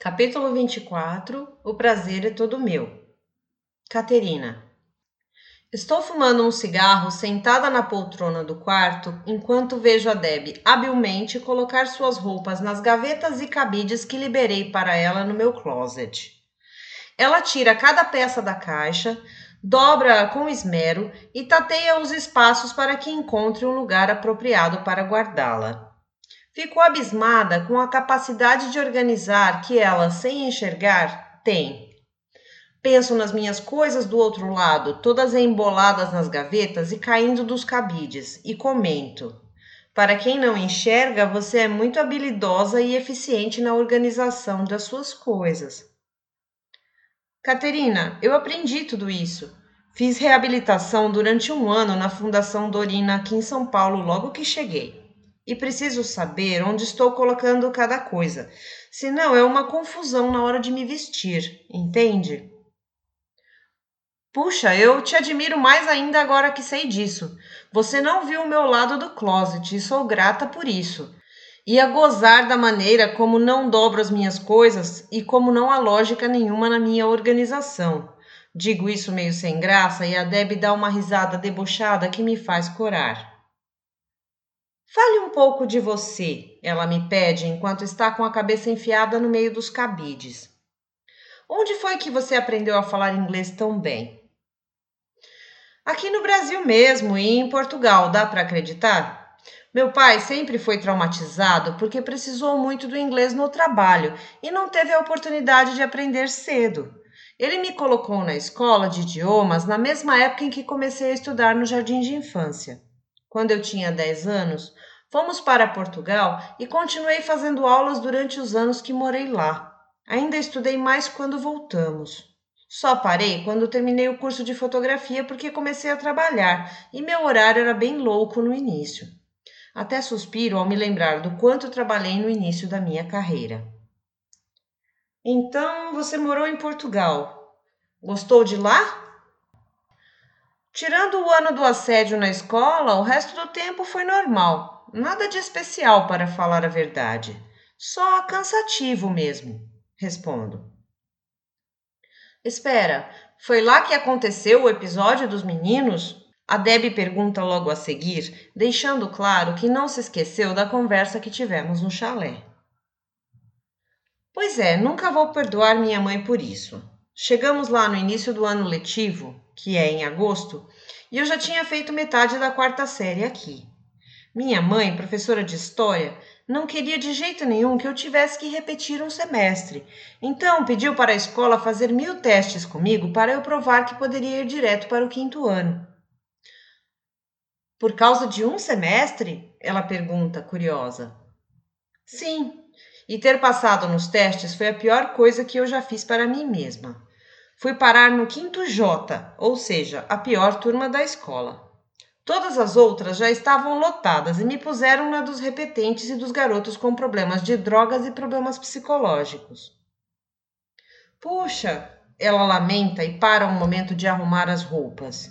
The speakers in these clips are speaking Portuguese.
Capítulo 24 O prazer é todo meu. Caterina. Estou fumando um cigarro sentada na poltrona do quarto enquanto vejo a Deb habilmente colocar suas roupas nas gavetas e cabides que liberei para ela no meu closet. Ela tira cada peça da caixa, dobra-a com esmero e tateia os espaços para que encontre um lugar apropriado para guardá-la. Ficou abismada com a capacidade de organizar que ela, sem enxergar, tem. Penso nas minhas coisas do outro lado, todas emboladas nas gavetas e caindo dos cabides, e comento. Para quem não enxerga, você é muito habilidosa e eficiente na organização das suas coisas. Caterina, eu aprendi tudo isso. Fiz reabilitação durante um ano na Fundação Dorina aqui em São Paulo logo que cheguei e preciso saber onde estou colocando cada coisa, senão é uma confusão na hora de me vestir, entende? Puxa, eu te admiro mais ainda agora que sei disso. Você não viu o meu lado do closet e sou grata por isso. Ia gozar da maneira como não dobro as minhas coisas e como não há lógica nenhuma na minha organização. Digo isso meio sem graça e a Deb dá uma risada debochada que me faz corar. Fale um pouco de você, ela me pede enquanto está com a cabeça enfiada no meio dos cabides. Onde foi que você aprendeu a falar inglês tão bem? Aqui no Brasil mesmo e em Portugal, dá para acreditar? Meu pai sempre foi traumatizado porque precisou muito do inglês no trabalho e não teve a oportunidade de aprender cedo. Ele me colocou na escola de idiomas na mesma época em que comecei a estudar no jardim de infância. Quando eu tinha 10 anos, fomos para Portugal e continuei fazendo aulas durante os anos que morei lá. Ainda estudei mais quando voltamos. Só parei quando terminei o curso de fotografia porque comecei a trabalhar e meu horário era bem louco no início. Até suspiro ao me lembrar do quanto trabalhei no início da minha carreira. Então você morou em Portugal. Gostou de lá? Tirando o ano do assédio na escola, o resto do tempo foi normal. Nada de especial, para falar a verdade. Só cansativo mesmo, respondo. Espera, foi lá que aconteceu o episódio dos meninos? A Deb pergunta logo a seguir, deixando claro que não se esqueceu da conversa que tivemos no chalé. Pois é, nunca vou perdoar minha mãe por isso. Chegamos lá no início do ano letivo, que é em agosto, e eu já tinha feito metade da quarta série aqui. Minha mãe, professora de história, não queria de jeito nenhum que eu tivesse que repetir um semestre, então pediu para a escola fazer mil testes comigo para eu provar que poderia ir direto para o quinto ano. Por causa de um semestre? Ela pergunta, curiosa. Sim, e ter passado nos testes foi a pior coisa que eu já fiz para mim mesma. Fui parar no quinto J, ou seja, a pior turma da escola. Todas as outras já estavam lotadas e me puseram na dos repetentes e dos garotos com problemas de drogas e problemas psicológicos. Puxa, ela lamenta e para um momento de arrumar as roupas.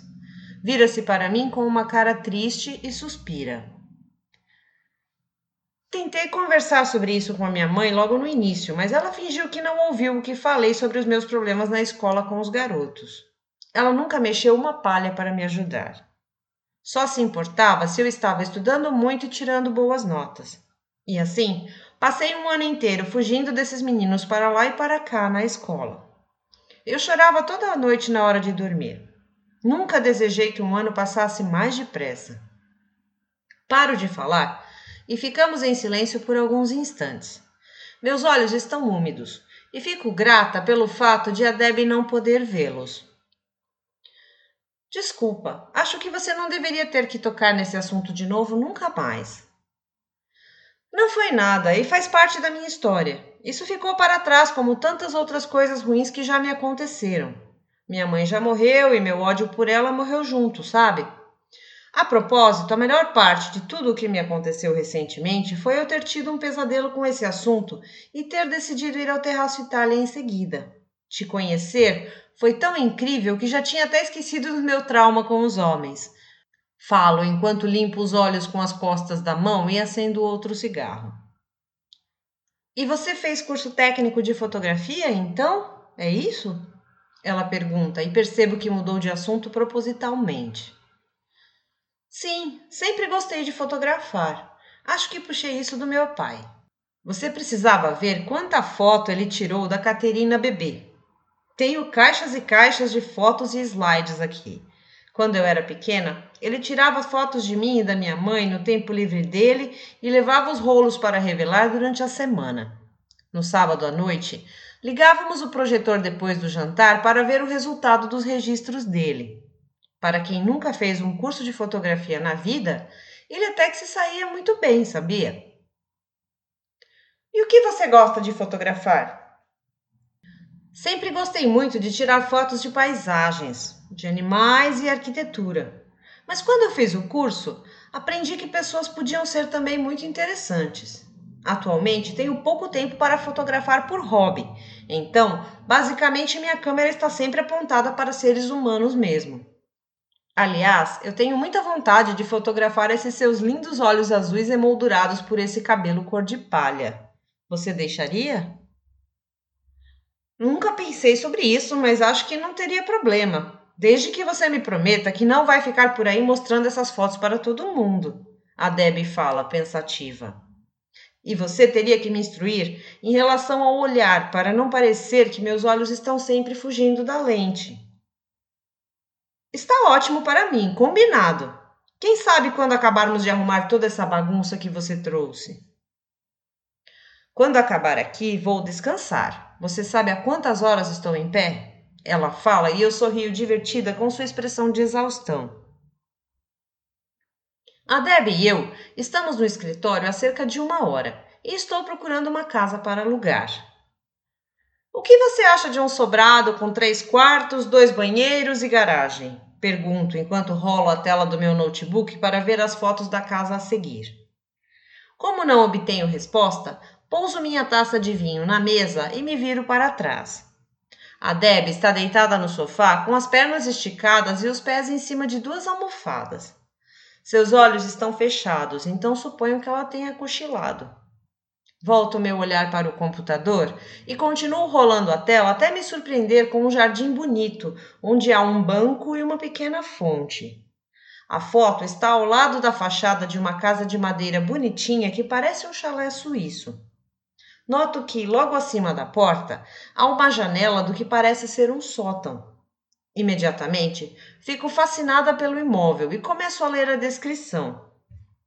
Vira-se para mim com uma cara triste e suspira. Tentei conversar sobre isso com a minha mãe logo no início, mas ela fingiu que não ouviu o que falei sobre os meus problemas na escola com os garotos. Ela nunca mexeu uma palha para me ajudar. Só se importava se eu estava estudando muito e tirando boas notas. E assim, passei um ano inteiro fugindo desses meninos para lá e para cá na escola. Eu chorava toda a noite na hora de dormir. Nunca desejei que um ano passasse mais depressa. Paro de falar e ficamos em silêncio por alguns instantes. Meus olhos estão úmidos e fico grata pelo fato de a Deb não poder vê-los. Desculpa, acho que você não deveria ter que tocar nesse assunto de novo nunca mais. Não foi nada e faz parte da minha história. Isso ficou para trás, como tantas outras coisas ruins que já me aconteceram. Minha mãe já morreu e meu ódio por ela morreu junto, sabe? A propósito, a melhor parte de tudo o que me aconteceu recentemente foi eu ter tido um pesadelo com esse assunto e ter decidido ir ao Terraço Itália em seguida. Te conhecer foi tão incrível que já tinha até esquecido do meu trauma com os homens. Falo enquanto limpo os olhos com as costas da mão e acendo outro cigarro. E você fez curso técnico de fotografia, então? É isso? Ela pergunta e percebo que mudou de assunto propositalmente. Sim, sempre gostei de fotografar. Acho que puxei isso do meu pai. Você precisava ver quanta foto ele tirou da Caterina bebê. Tenho caixas e caixas de fotos e slides aqui. Quando eu era pequena, ele tirava fotos de mim e da minha mãe no tempo livre dele e levava os rolos para revelar durante a semana. No sábado à noite, ligávamos o projetor depois do jantar para ver o resultado dos registros dele. Para quem nunca fez um curso de fotografia na vida, ele até que se saía muito bem, sabia? E o que você gosta de fotografar? Sempre gostei muito de tirar fotos de paisagens, de animais e arquitetura. Mas quando eu fiz o curso, aprendi que pessoas podiam ser também muito interessantes. Atualmente tenho pouco tempo para fotografar por hobby, então basicamente minha câmera está sempre apontada para seres humanos mesmo. Aliás, eu tenho muita vontade de fotografar esses seus lindos olhos azuis emoldurados por esse cabelo cor de palha. Você deixaria? Nunca pensei sobre isso, mas acho que não teria problema. Desde que você me prometa que não vai ficar por aí mostrando essas fotos para todo mundo. A Debbie fala, pensativa. E você teria que me instruir em relação ao olhar, para não parecer que meus olhos estão sempre fugindo da lente. Está ótimo para mim, combinado. Quem sabe quando acabarmos de arrumar toda essa bagunça que você trouxe? Quando acabar aqui, vou descansar. Você sabe há quantas horas estou em pé? Ela fala e eu sorrio divertida com sua expressão de exaustão. A Deb e eu estamos no escritório há cerca de uma hora e estou procurando uma casa para alugar. O que você acha de um sobrado com três quartos, dois banheiros e garagem? Pergunto enquanto rolo a tela do meu notebook para ver as fotos da casa a seguir. Como não obtenho resposta, Pouso minha taça de vinho na mesa e me viro para trás. A Deb está deitada no sofá com as pernas esticadas e os pés em cima de duas almofadas. Seus olhos estão fechados, então suponho que ela tenha cochilado. Volto meu olhar para o computador e continuo rolando a tela até me surpreender com um jardim bonito, onde há um banco e uma pequena fonte. A foto está ao lado da fachada de uma casa de madeira bonitinha que parece um chalé suíço. Noto que, logo acima da porta, há uma janela do que parece ser um sótão. Imediatamente, fico fascinada pelo imóvel e começo a ler a descrição.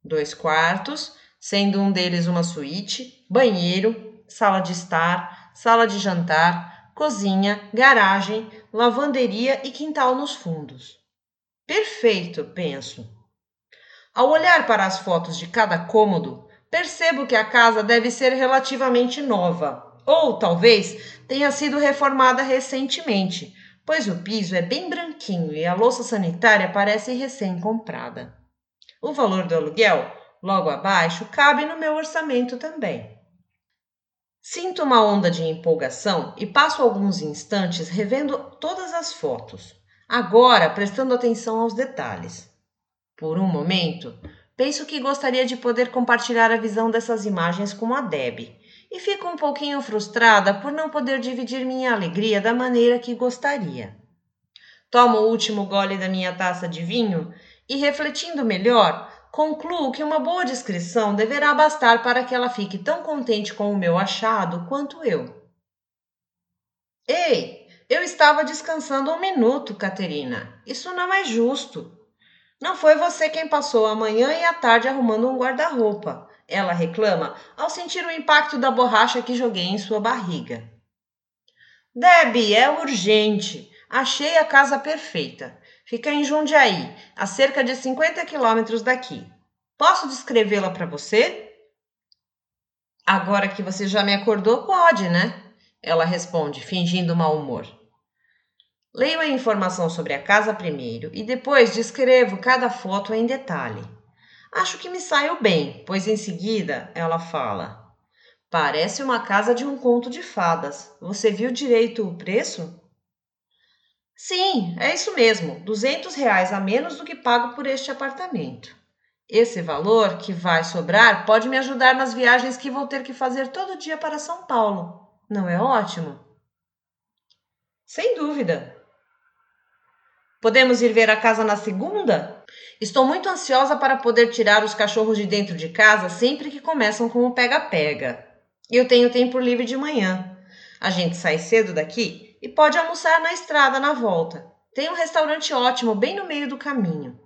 Dois quartos, sendo um deles uma suíte, banheiro, sala de estar, sala de jantar, cozinha, garagem, lavanderia e quintal nos fundos. Perfeito, penso. Ao olhar para as fotos de cada cômodo, percebo que a casa deve ser relativamente nova, ou talvez tenha sido reformada recentemente, pois o piso é bem branquinho e a louça sanitária parece recém-comprada. O valor do aluguel, logo abaixo, cabe no meu orçamento também. Sinto uma onda de empolgação e passo alguns instantes revendo todas as fotos, agora prestando atenção aos detalhes. Por um momento, Penso que gostaria de poder compartilhar a visão dessas imagens com a Deb. E fico um pouquinho frustrada por não poder dividir minha alegria da maneira que gostaria. Tomo o último gole da minha taça de vinho e, refletindo melhor, concluo que uma boa descrição deverá bastar para que ela fique tão contente com o meu achado quanto eu. Ei, eu estava descansando um minuto, Caterina. Isso não é justo. Não foi você quem passou a manhã e a tarde arrumando um guarda-roupa, ela reclama ao sentir o impacto da borracha que joguei em sua barriga. Debbie, é urgente. Achei a casa perfeita. Fica em Jundiaí, a cerca de 50 quilômetros daqui. Posso descrevê-la para você? Agora que você já me acordou, pode, né? Ela responde, fingindo mau humor. Leio a informação sobre a casa primeiro e depois descrevo cada foto em detalhe. Acho que me saio bem, pois em seguida ela fala: Parece uma casa de um conto de fadas. Você viu direito o preço? Sim, é isso mesmo. Duzentos reais a menos do que pago por este apartamento. Esse valor que vai sobrar pode me ajudar nas viagens que vou ter que fazer todo dia para São Paulo. Não é ótimo? Sem dúvida. Podemos ir ver a casa na segunda? Estou muito ansiosa para poder tirar os cachorros de dentro de casa sempre que começam com o pega-pega. Eu tenho tempo livre de manhã. A gente sai cedo daqui e pode almoçar na estrada na volta. Tem um restaurante ótimo bem no meio do caminho.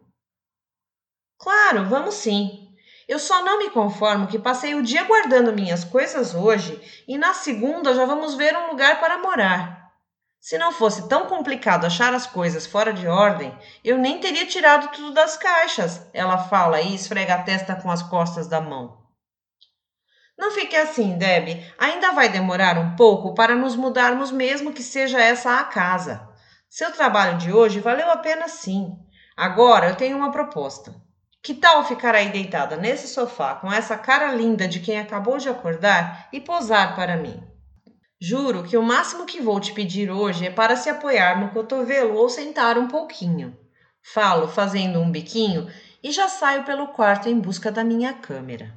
Claro, vamos sim. Eu só não me conformo que passei o dia guardando minhas coisas hoje e na segunda já vamos ver um lugar para morar. Se não fosse tão complicado achar as coisas fora de ordem, eu nem teria tirado tudo das caixas, ela fala e esfrega a testa com as costas da mão. Não fique assim, Deb. Ainda vai demorar um pouco para nos mudarmos, mesmo que seja essa a casa. Seu trabalho de hoje valeu a pena sim. Agora eu tenho uma proposta. Que tal ficar aí deitada nesse sofá com essa cara linda de quem acabou de acordar e posar para mim? Juro que o máximo que vou te pedir hoje é para se apoiar no cotovelo ou sentar um pouquinho. Falo fazendo um biquinho e já saio pelo quarto em busca da minha câmera.